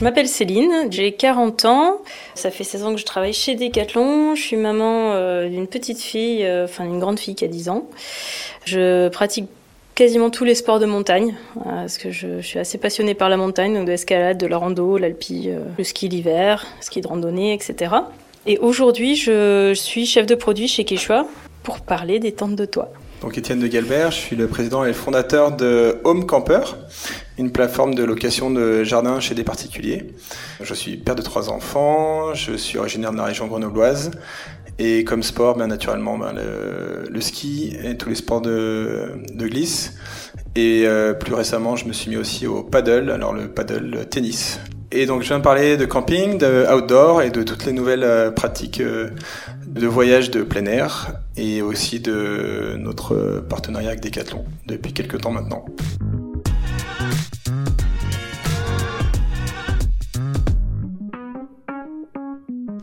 Je m'appelle Céline, j'ai 40 ans. Ça fait 16 ans que je travaille chez Decathlon. Je suis maman euh, d'une petite fille, euh, enfin d'une grande fille qui a 10 ans. Je pratique quasiment tous les sports de montagne, euh, parce que je, suis assez passionnée par la montagne, donc de l'escalade, de la rando, l'alpi, le ski l'hiver, ski de randonnée, etc. Et aujourd'hui, je, suis chef de produit chez Quechua pour parler des tentes de toit. Donc Étienne de Galbert, je suis le président et le fondateur de Home Camper, une plateforme de location de jardins chez des particuliers. Je suis père de trois enfants, je suis originaire de la région grenobloise et comme sport, bien naturellement, ben, le, ski et tous les sports de, glisse. Et euh, plus récemment, je me suis mis aussi au paddle, alors le paddle tennis. Et donc je viens de parler de camping, de outdoor et de toutes les nouvelles euh, pratiques euh, de voyage de plein air et aussi de notre partenariat avec Decathlon depuis quelques temps maintenant.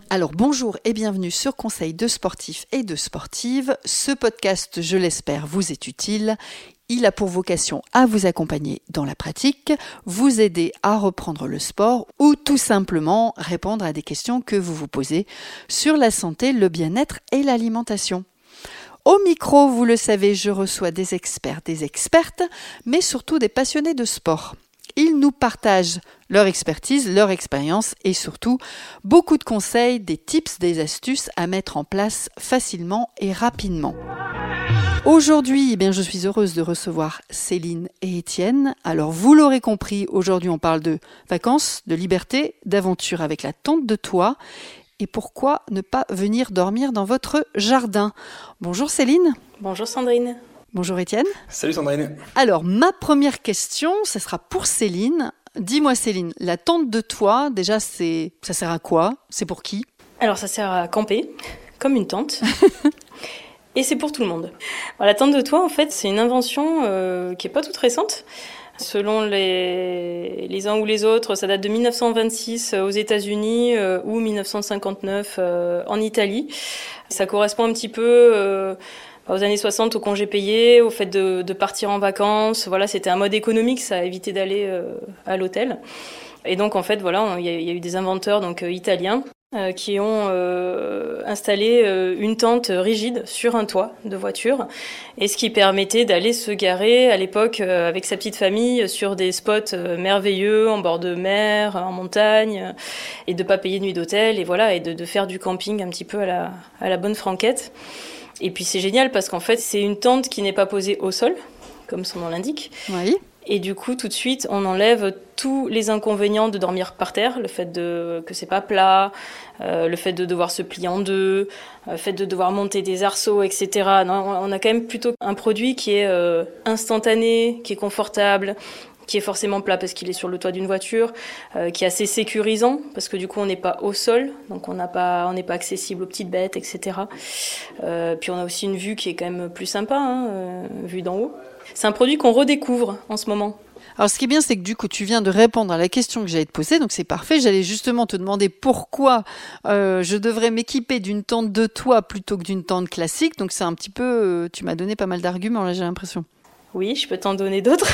Alors bonjour et bienvenue sur Conseil de sportifs et de sportives. Ce podcast, je l'espère, vous est utile. Il a pour vocation à vous accompagner dans la pratique, vous aider à reprendre le sport ou tout simplement répondre à des questions que vous vous posez sur la santé, le bien-être et l'alimentation. Au micro, vous le savez, je reçois des experts, des expertes, mais surtout des passionnés de sport. Ils nous partagent leur expertise, leur expérience et surtout beaucoup de conseils, des tips, des astuces à mettre en place facilement et rapidement. Aujourd'hui, eh bien, je suis heureuse de recevoir Céline et Étienne. Alors, vous l'aurez compris, aujourd'hui, on parle de vacances, de liberté, d'aventure avec la tente de toit. Et pourquoi ne pas venir dormir dans votre jardin? Bonjour Céline. Bonjour Sandrine. Bonjour Étienne. Salut Sandrine. Alors, ma première question, ce sera pour Céline. Dis-moi Céline, la tente de toit, déjà, c'est, ça sert à quoi? C'est pour qui? Alors, ça sert à camper, comme une tente. Et c'est pour tout le monde. la tente de toit, en fait, c'est une invention euh, qui n'est pas toute récente. Selon les, les uns ou les autres, ça date de 1926 aux États-Unis euh, ou 1959 euh, en Italie. Ça correspond un petit peu aux années 60 au congé payé, au fait de, de partir en vacances. Voilà, c'était un mode économique, ça a évité d'aller à l'hôtel. Et donc en fait, voilà, il y, a eu des inventeurs donc italiens euh, qui ont euh, installé euh, une tente rigide sur un toit de voiture et ce qui permettait d'aller se garer à l'époque avec sa petite famille sur des spots merveilleux en bord de mer, en montagne et de pas payer nuit d'hôtel et voilà et de, de, faire du camping un petit peu à la, à la bonne franquette. Et puis c'est génial parce qu'en fait c'est une tente qui n'est pas posée au sol comme son nom l'indique. Oui. Et du coup, tout de suite, on enlève tous les inconvénients de dormir par terre, le fait de que c'est pas plat, euh, le fait de devoir se plier en deux, euh, le fait de devoir monter des arceaux, etc. Non, on a quand même plutôt un produit qui est euh, instantané, qui est confortable, qui est forcément plat parce qu'il est sur le toit d'une voiture, qui est assez sécurisant parce que du coup on n'est pas au sol, donc on n'a pas, on n'est pas accessible aux petites bêtes, etc. puis on a aussi une vue qui est quand même plus sympa, hein, vue d'en haut. C'est un produit qu'on redécouvre en ce moment. Alors, ce qui est bien, c'est que du coup, tu viens de répondre à la question que j'allais te poser, donc c'est parfait. J'allais justement te demander pourquoi euh, je devrais m'équiper d'une tente de toit plutôt que d'une tente classique. Donc, c'est un petit peu, euh, tu m'as donné pas mal d'arguments là, j'ai l'impression. Oui, je peux t'en donner d'autres.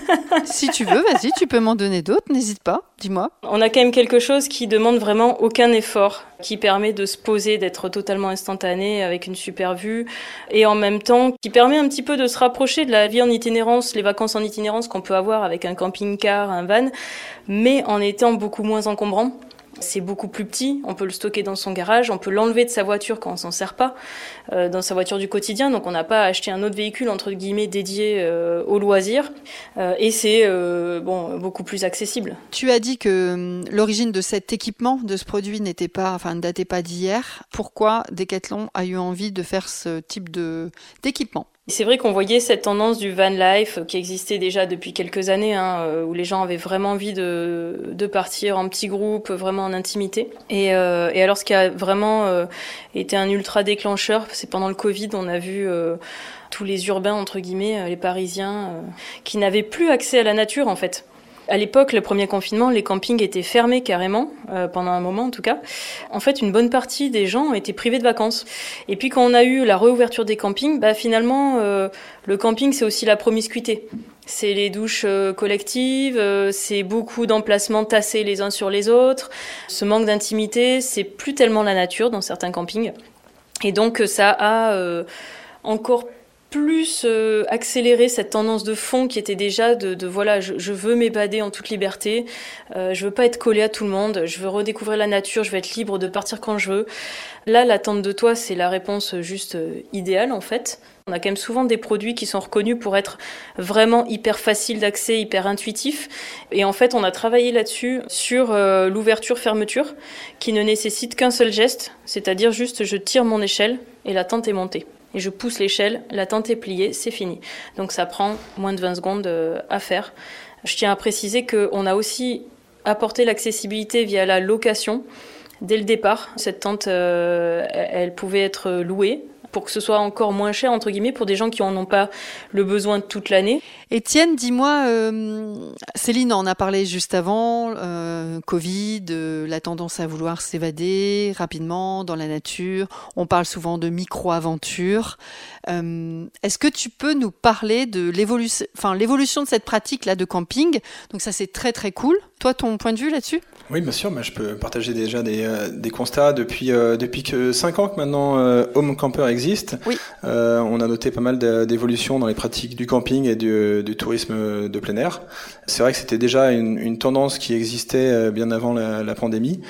si tu veux, vas-y, tu peux m'en donner d'autres, n'hésite pas, dis-moi. On a quand même quelque chose qui demande vraiment aucun effort, qui permet de se poser, d'être totalement instantané avec une super vue, et en même temps qui permet un petit peu de se rapprocher de la vie en itinérance, les vacances en itinérance qu'on peut avoir avec un camping-car, un van, mais en étant beaucoup moins encombrant. C'est beaucoup plus petit, on peut le stocker dans son garage, on peut l'enlever de sa voiture quand on s'en sert pas, euh, dans sa voiture du quotidien, donc on n'a pas à acheter un autre véhicule entre guillemets dédié euh, au loisir, euh, et c'est bon beaucoup plus accessible. Tu as dit que hum, l'origine de cet équipement, de ce produit, n'était pas, enfin ne datait pas d'hier. Pourquoi Decathlon a eu envie de faire ce type d'équipement? C'est vrai qu'on voyait cette tendance du van life qui existait déjà depuis quelques années, hein, euh, où les gens avaient vraiment envie de, de partir en petits groupes, vraiment en intimité. Et, euh, et alors ce qui a vraiment euh, été un ultra déclencheur, c'est pendant le Covid, on a vu tous les urbains, entre guillemets, les Parisiens, qui n'avaient plus accès à la nature en fait. À l'époque, le premier confinement, les campings étaient fermés carrément, euh, pendant un moment en tout cas. En fait, une bonne partie des gens étaient privés de vacances. Et puis quand on a eu la réouverture des campings, bah, finalement, euh, le camping, c'est aussi la promiscuité. C'est les douches euh, collectives, c'est beaucoup d'emplacements tassés les uns sur les autres. Ce manque d'intimité, c'est plus tellement la nature dans certains campings. Et donc ça a encore plus euh, accélérer cette tendance de fond qui était déjà de, de voilà, je, je, veux m'évader en toute liberté, euh, je veux pas être collé à tout le monde, je veux redécouvrir la nature, je veux être libre de partir quand je veux. Là, l'attente de toi, c'est la réponse juste euh, idéale en fait. On a quand même souvent des produits qui sont reconnus pour être vraiment hyper faciles d'accès, hyper intuitifs. Et en fait, on a travaillé là-dessus sur euh, l'ouverture-fermeture qui ne nécessite qu'un seul geste, c'est-à-dire juste je tire mon échelle et la tente est montée et je pousse l'échelle, la tente est pliée, c'est fini. Donc ça prend moins de 20 secondes euh, à faire. Je tiens à préciser qu'on a aussi apporté l'accessibilité via la location. Dès le départ, cette tente, euh, elle pouvait être louée pour que ce soit encore moins cher, entre guillemets, pour des gens qui n'en ont pas le besoin toute l'année. Étienne, dis-moi, euh, Céline en a parlé juste avant, Covid, euh, la tendance à vouloir s'évader rapidement dans la nature. On parle souvent de micro-aventure. Euh, est-ce que tu peux nous parler de l'évolution, enfin, l'évolution de cette pratique-là de camping? Donc ça, c'est très très cool. Toi, ton point de vue là-dessus? Oui, bien sûr, mais je peux partager déjà des, euh, des constats. Depuis, euh, depuis que 5 ans que maintenant euh, Home Camper existe, oui. on a noté pas mal d'évolutions dans les pratiques du camping et du, du tourisme de plein air. C'est vrai que c'était déjà une, une, tendance qui existait bien avant la, la, pandémie,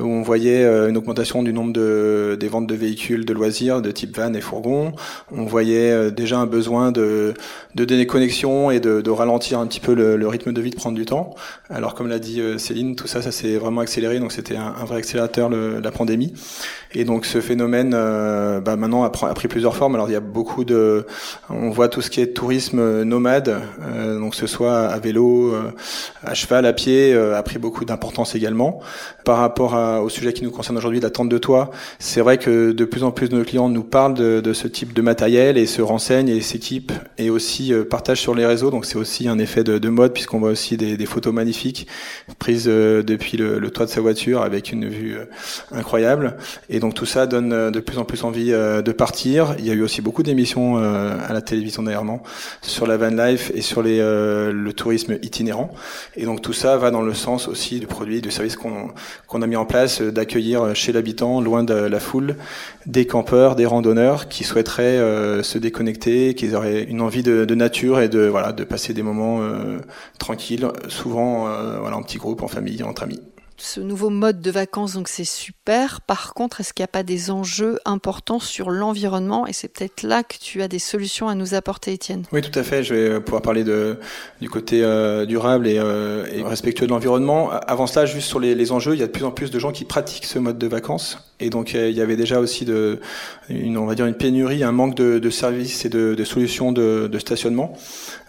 où on voyait une augmentation du nombre de, des ventes de véhicules de loisirs de type van et fourgon. On voyait déjà un besoin de, de déconnexion et de, de ralentir un petit peu le, le, rythme de vie, de prendre du temps. Alors comme l'a dit Céline, tout ça, ça s'est vraiment accéléré, donc c'était un, un, vrai accélérateur le, la pandémie. Et donc ce phénomène, euh, bah, maintenant a, pris plusieurs formes. Alors il y a beaucoup de, on voit tout ce qui est tourisme nomade, euh, donc ce soit à vélo, euh, à cheval, à pied, euh, a pris beaucoup d'importance également. Par rapport à, au sujet qui nous concerne aujourd'hui, la tente de toit, c'est vrai que de plus en plus de nos clients nous parlent de, ce type de matériel et se renseignent et s'équipent et aussi euh, partagent sur les réseaux. Donc c'est aussi un effet de, de mode puisqu'on voit aussi des, photos magnifiques prises depuis le, toit de sa voiture avec une vue incroyable. Et donc tout ça donne euh, de plus en plus envie euh, de partir. Il y a eu aussi beaucoup d'émissions euh, à la télévision d'ailleurs sur la van life et sur le tourisme itinérant. Et donc tout ça va dans le sens aussi du produit, du service qu'on qu'on a mis en place, d'accueillir chez l'habitant, loin de la foule, des campeurs, des randonneurs qui souhaiteraient se déconnecter, qui auraient une envie de, de, nature et de voilà de passer des moments tranquilles, souvent voilà en petit groupe, en famille, entre amis ce nouveau mode de vacances, donc c'est super. Par contre, est-ce qu'il n'y a pas des enjeux importants sur l'environnement? Et c'est peut-être là que tu as des solutions à nous apporter, Étienne. Oui, tout à fait. Je vais pouvoir parler du côté euh, durable et, euh, et, respectueux de l'environnement. Avant cela, juste sur les, enjeux, il y a de plus en plus de gens qui pratiquent ce mode de vacances. Et donc, il y avait déjà aussi de, une, on va dire une pénurie, un manque de, de services et de, de solutions de, de stationnement.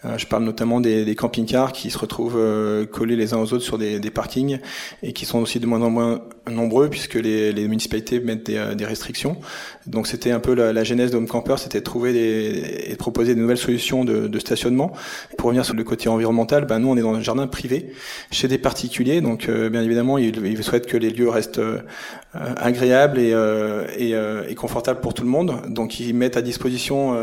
Euh, je parle notamment des, des camping-cars qui se retrouvent euh, collés les uns aux autres sur des, des parkings et qui sont aussi de moins en moins nombreux puisque les, les municipalités mettent des, euh, des restrictions. Donc c'était un peu la, la genèse d'Home Camper, c'était de trouver des, et de proposer de nouvelles solutions de, stationnement. Pour revenir sur le côté environnemental, ben nous on est dans un jardin privé chez des particuliers, donc euh, bien évidemment ils, ils, souhaitent que les lieux restent euh, agréables et, euh, et, et, confortables pour tout le monde. Donc ils mettent à disposition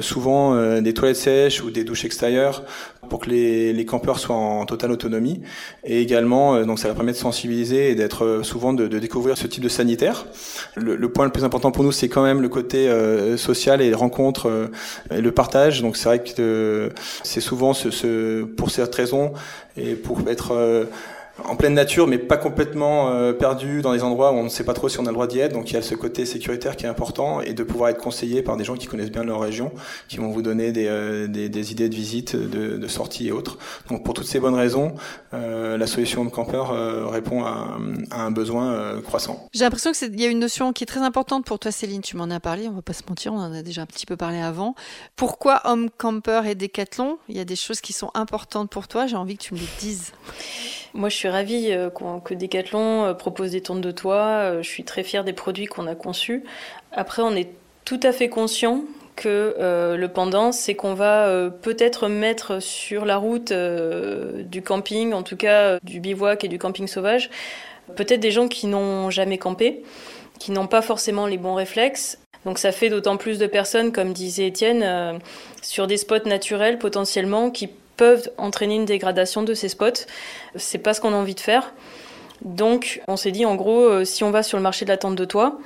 souvent des toilettes sèches ou des douches extérieures pour que les, les campeurs soient en totale autonomie. Et également, donc ça va permettre de sensibiliser et d'être souvent de, de, découvrir ce type de sanitaire. Le, le, point le plus important pour nous, c'est quand même le côté euh, social et les rencontres euh, et le partage. Donc c'est vrai que euh, c'est souvent ce, ce, pour cette raison et pour être en pleine nature, mais pas complètement euh, perdu dans des endroits où on ne sait pas trop si on a le droit d'y être. Donc il y a ce côté sécuritaire qui est important et de pouvoir être conseillé par des gens qui connaissent bien leur région, qui vont vous donner des, euh, idées de visite, de, de sortie et autres. Donc pour toutes ces bonnes raisons, euh, la solution campeur euh, répond à, un besoin croissant. J'ai l'impression qu'il y a une notion qui est très importante pour toi, Céline. Tu m'en as parlé, on va pas se mentir, on en a déjà un petit peu parlé avant. Pourquoi Home Camper et Decathlon? Il y a des choses qui sont importantes pour toi. J'ai envie que tu me les dises. Moi, je suis ravie euh, que Decathlon euh, propose des tentes de toit. Euh, je suis très fière des produits qu'on a conçus. Après, on est tout à fait conscient que le pendant, c'est qu'on va peut-être mettre sur la route du camping, en tout cas du bivouac et du camping sauvage, peut-être des gens qui n'ont jamais campé, qui n'ont pas forcément les bons réflexes. Donc ça fait d'autant plus de personnes, comme disait Étienne, sur des spots naturels potentiellement qui peuvent entraîner une dégradation de ces spots. C'est pas ce qu'on a envie de faire. Donc on s'est dit en gros, si on va sur le marché de la tente de toit,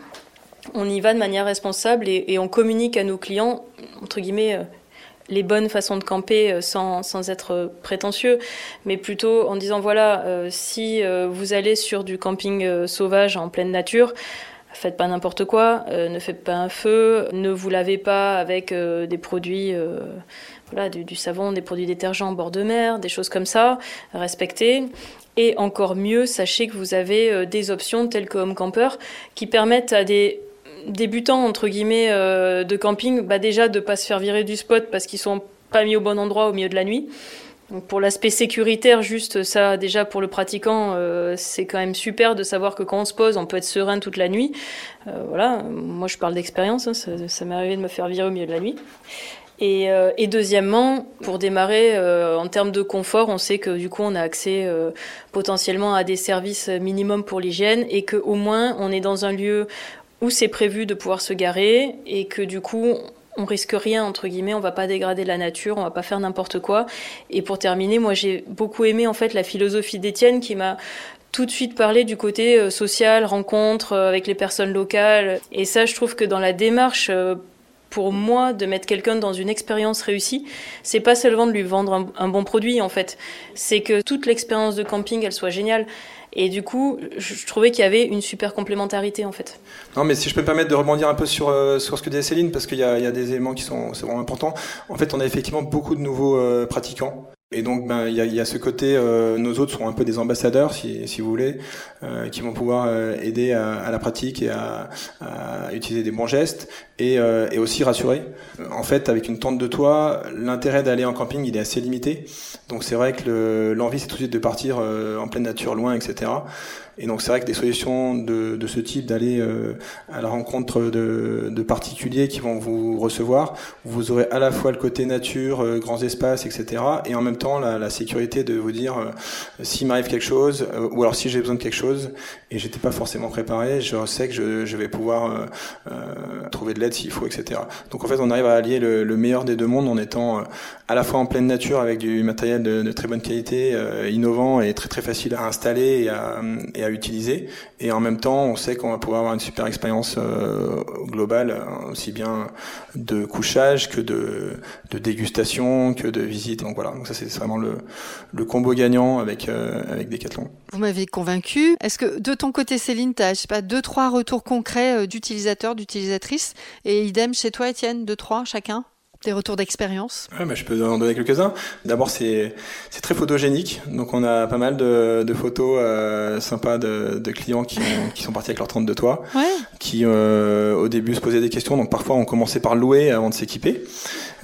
on y va de manière responsable et, on communique à nos clients, entre guillemets, euh, les bonnes façons de camper euh, sans, être prétentieux, mais plutôt en disant voilà, euh, si vous allez sur du camping sauvage en pleine nature, faites pas n'importe quoi, ne faites pas un feu, ne vous lavez pas avec des produits, voilà, du, savon, des produits détergents en bord de mer, des choses comme ça, respectez. Et encore mieux, sachez que vous avez des options telles que Home Camper qui permettent à des débutants entre guillemets euh, de camping, bah déjà de pas se faire virer du spot parce qu'ils sont pas mis au bon endroit au milieu de la nuit. Pour l'aspect sécuritaire, juste ça, déjà pour le pratiquant, euh, c'est quand même super de savoir que quand on se pose, on peut être serein toute la nuit. Euh, voilà, moi je parle d'expérience, hein, ça, m'est arrivé de me faire virer au milieu de la nuit. Et, et, deuxièmement, pour démarrer, en termes de confort, on sait que du coup, on a accès potentiellement à des services minimum pour l'hygiène et qu'au moins, on est dans un lieu où c'est prévu de pouvoir se garer et que du coup on risque rien entre guillemets, on va pas dégrader la nature, on va pas faire n'importe quoi. Et pour terminer, moi j'ai beaucoup aimé en fait la philosophie d'Étienne qui m'a tout de suite parlé du côté euh, social, rencontre euh, avec les personnes locales. Et ça, je trouve que dans la démarche euh, pour moi de mettre quelqu'un dans une expérience réussie, c'est pas seulement de lui vendre un, bon produit en fait, c'est que toute l'expérience de camping elle soit géniale. Et du coup, je trouvais qu'il y avait une super complémentarité en fait. Non, mais si je peux me permettre de rebondir un peu sur, euh, sur ce que disait Céline, parce qu'il y, y a, des éléments qui sont, vraiment importants. En fait, on a effectivement beaucoup de nouveaux euh, pratiquants et donc, ben, il y, a, y a ce côté, euh, nos autres sont un peu des ambassadeurs, si, si vous voulez, euh, qui vont pouvoir aider à, la pratique et à, utiliser des bons gestes et, et aussi rassurer. En fait, avec une tente de toit, l'intérêt d'aller en camping, il est assez limité. Donc, c'est vrai que l'envie, c'est tout de suite de partir en pleine nature, loin, etc. Et donc c'est vrai que des solutions de, de ce type, d'aller euh, à la rencontre de, de, particuliers qui vont vous recevoir, vous aurez à la fois le côté nature, euh, grands espaces, etc. Et en même temps la, la sécurité de vous dire euh, s'il m'arrive quelque chose, ou alors si j'ai besoin de quelque chose et j'étais pas forcément préparé, je sais que je, je vais pouvoir trouver de l'aide s'il faut, etc. Donc en fait on arrive à allier le, le meilleur des deux mondes en étant à la fois en pleine nature avec du matériel de, de très bonne qualité, innovant et très très facile à installer et à, et à utiliser. Et en même temps, on sait qu'on va pouvoir avoir une super expérience euh, globale, hein, aussi bien de couchage que de, de, dégustation, que de visite. Donc voilà, donc ça c'est vraiment le, le, combo gagnant avec, euh, avec Decathlon. Vous m'avez convaincu. Est-ce que de ton côté, Céline, tu as, je sais pas, deux, trois retours concrets euh, d'utilisateurs, d'utilisatrices Et idem chez toi, Étienne, deux, trois chacun des retours d'expérience? Ouais, Je peux en donner quelques-uns. D'abord, c'est très photogénique. Donc, on a pas mal de, de photos euh, sympas de, de, clients qui, qui, sont partis avec leur tente de toit, ouais. qui euh, au début se posaient des questions. Donc, parfois, on commençait par louer avant de s'équiper.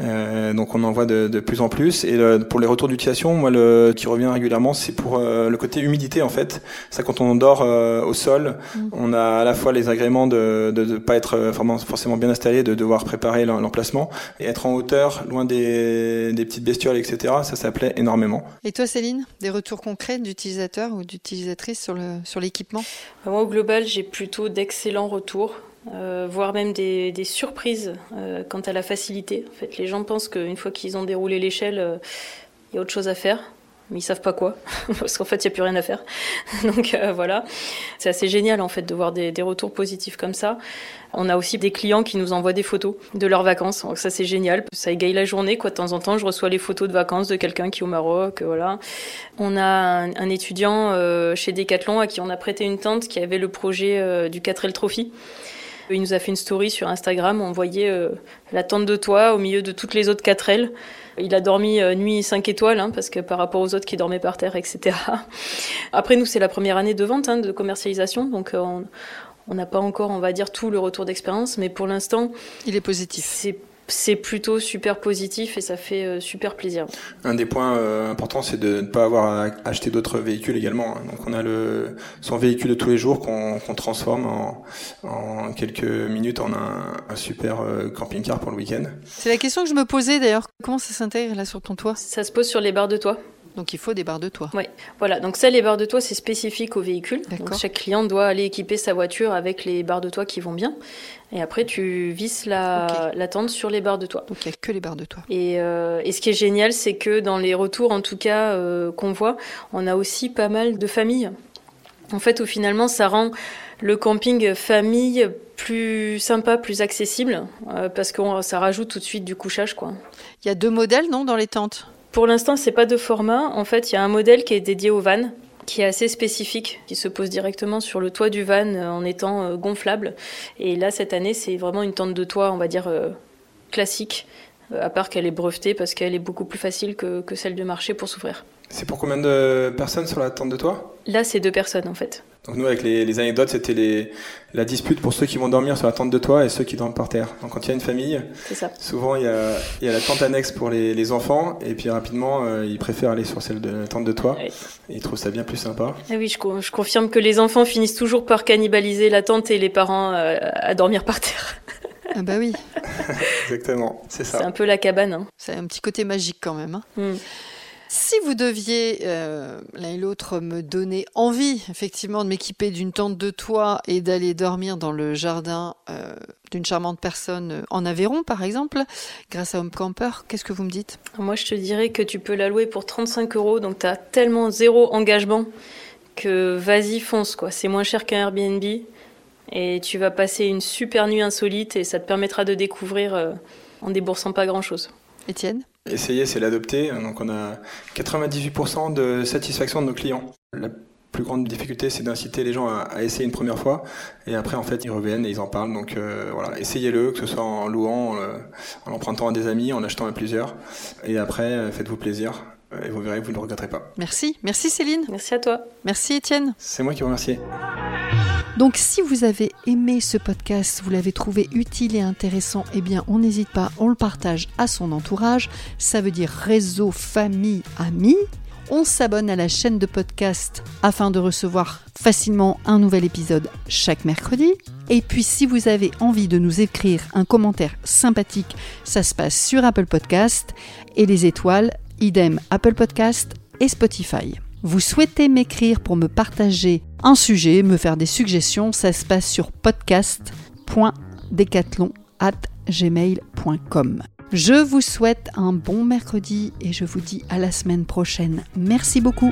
Euh, donc, on en voit de, de plus en plus. Et le, pour les retours d'utilisation, moi, le qui revient régulièrement, c'est pour euh, le côté humidité, en fait. Ça, quand on dort euh, au sol, mm. on a à la fois les agréments de ne pas être forcément bien installé, de devoir préparer l'emplacement et être en hauteur, loin des, des petites bestioles, etc. Ça s'appelait énormément. Et toi, Céline, des retours concrets d'utilisateurs ou d'utilisatrices sur le sur l'équipement? Moi, au global, j'ai plutôt d'excellents retours. Euh, voire même des, surprises euh, quant à la facilité. En fait, les gens pensent qu'une fois qu'ils ont déroulé l'échelle, euh, il y a autre chose à faire mais ils savent pas quoi, parce qu'en fait, il n'y a plus rien à faire. Donc euh, voilà, c'est assez génial en fait de voir des, retours positifs comme ça. On a aussi des clients qui nous envoient des photos de leurs vacances, donc ça c'est génial, ça égaye la journée quoi. De temps en temps, je reçois les photos de vacances de quelqu'un qui est au Maroc, voilà. On a un, étudiant euh, chez Decathlon à qui on a prêté une tente qui avait le projet euh, du 4L Trophy. Il nous a fait une story sur Instagram, on voyait euh, la tente de toit au milieu de toutes les autres 4L. Il a dormi euh, nuit 5 étoiles, hein, parce que par rapport aux autres qui dormaient par terre, etc. Après, nous, c'est la première année de vente, hein, de commercialisation, donc euh, on n'a pas encore, on va dire, tout le retour d'expérience, mais pour l'instant... Il est positif. C'est c'est plutôt super positif et ça fait euh, super plaisir. Un des points euh, importants, c'est de ne pas avoir à acheter d'autres véhicules également. Donc on a le son véhicule de tous les jours qu'on transforme en, en, quelques minutes en un, un super euh, camping-car pour le week-end. C'est la question que je me posais d'ailleurs. Comment ça s'intègre là sur ton toit? Ça se pose sur les barres de toit. Donc il faut des barres de toit. Oui, voilà. Donc ça, les barres de toit, c'est spécifique au véhicule. Donc chaque client doit aller équiper sa voiture avec les barres de toit qui vont bien. Et après, tu visses la, la tente sur les barres de toit. Donc il n'y a que les barres de toit. Et, euh, et ce qui est génial, c'est que dans les retours, en tout cas, euh, qu'on voit, on a aussi pas mal de familles. En fait, où finalement, ça rend le camping famille plus sympa, plus accessible, euh, parce que ça rajoute tout de suite du couchage, quoi. Il y a deux modèles, non, dans les tentes? Pour l'instant, c'est pas de format. En fait, il y a un modèle qui est dédié au van, qui est assez spécifique, qui se pose directement sur le toit du van euh, en étant euh, gonflable. Et là, cette année, c'est vraiment une tente de toit, on va dire, euh, classique, à part qu'elle est brevetée parce qu'elle est beaucoup plus facile que, que celle de marché pour s'ouvrir. C'est pour combien de personnes sur la tente de toit Là, c'est deux personnes en fait. Donc nous, avec les, les anecdotes, c'était la dispute pour ceux qui vont dormir sur la tente de toit et ceux qui dorment par terre. Donc quand il y a une famille, ça. souvent il y, a, il y, a, la tente annexe pour les, les enfants et puis rapidement, euh, ils préfèrent aller sur celle de la tente de. Oui. Et ils trouvent ça bien plus sympa. Ah oui, je, je, confirme que les enfants finissent toujours par cannibaliser la tente et les parents euh, à dormir par terre. Ah bah oui. Exactement, c'est ça. C'est un peu la cabane. Hein. C'est un petit côté magique quand même. Hein. Mm. Si vous deviez, euh, l'un et l'autre, me donner envie, effectivement, de m'équiper d'une tente de toit et d'aller dormir dans le jardin euh, d'une charmante personne en Aveyron, par exemple, grâce à Home Camper, qu'est-ce que vous me dites? Moi, je te dirais que tu peux la louer pour 35 euros, donc tu as tellement zéro engagement que vas-y, fonce, quoi. C'est moins cher qu'un Airbnb et tu vas passer une super nuit insolite et ça te permettra de découvrir euh, en déboursant pas grand-chose. Étienne? Essayer, c'est l'adopter. Donc on a 98% de satisfaction de nos clients. La plus grande difficulté, c'est d'inciter les gens à, à, essayer une première fois. Et après, en fait, ils reviennent et ils en parlent. Donc euh, voilà, essayez-le, que ce soit en louant, euh, en empruntant à des amis, en achetant à plusieurs. Et après, euh, faites-vous plaisir. Et vous verrez, vous ne le regretterez pas. Merci. Merci Céline. Merci à toi. Merci Étienne. C'est moi qui vous remercie. Donc si vous avez aimé ce podcast, vous l'avez trouvé utile et intéressant, eh bien on n'hésite pas, on le partage à son entourage. Ça veut dire réseau, famille, amis. On s'abonne à la chaîne de podcast afin de recevoir facilement un nouvel épisode chaque mercredi. Et puis si vous avez envie de nous écrire un commentaire sympathique, ça se passe sur Apple Podcast et les étoiles, idem Apple Podcast et Spotify. Vous souhaitez m'écrire pour me partager un sujet, me faire des suggestions, ça se passe sur podcast.decathlon@gmail.com. Je vous souhaite un bon mercredi et je vous dis à la semaine prochaine. Merci beaucoup.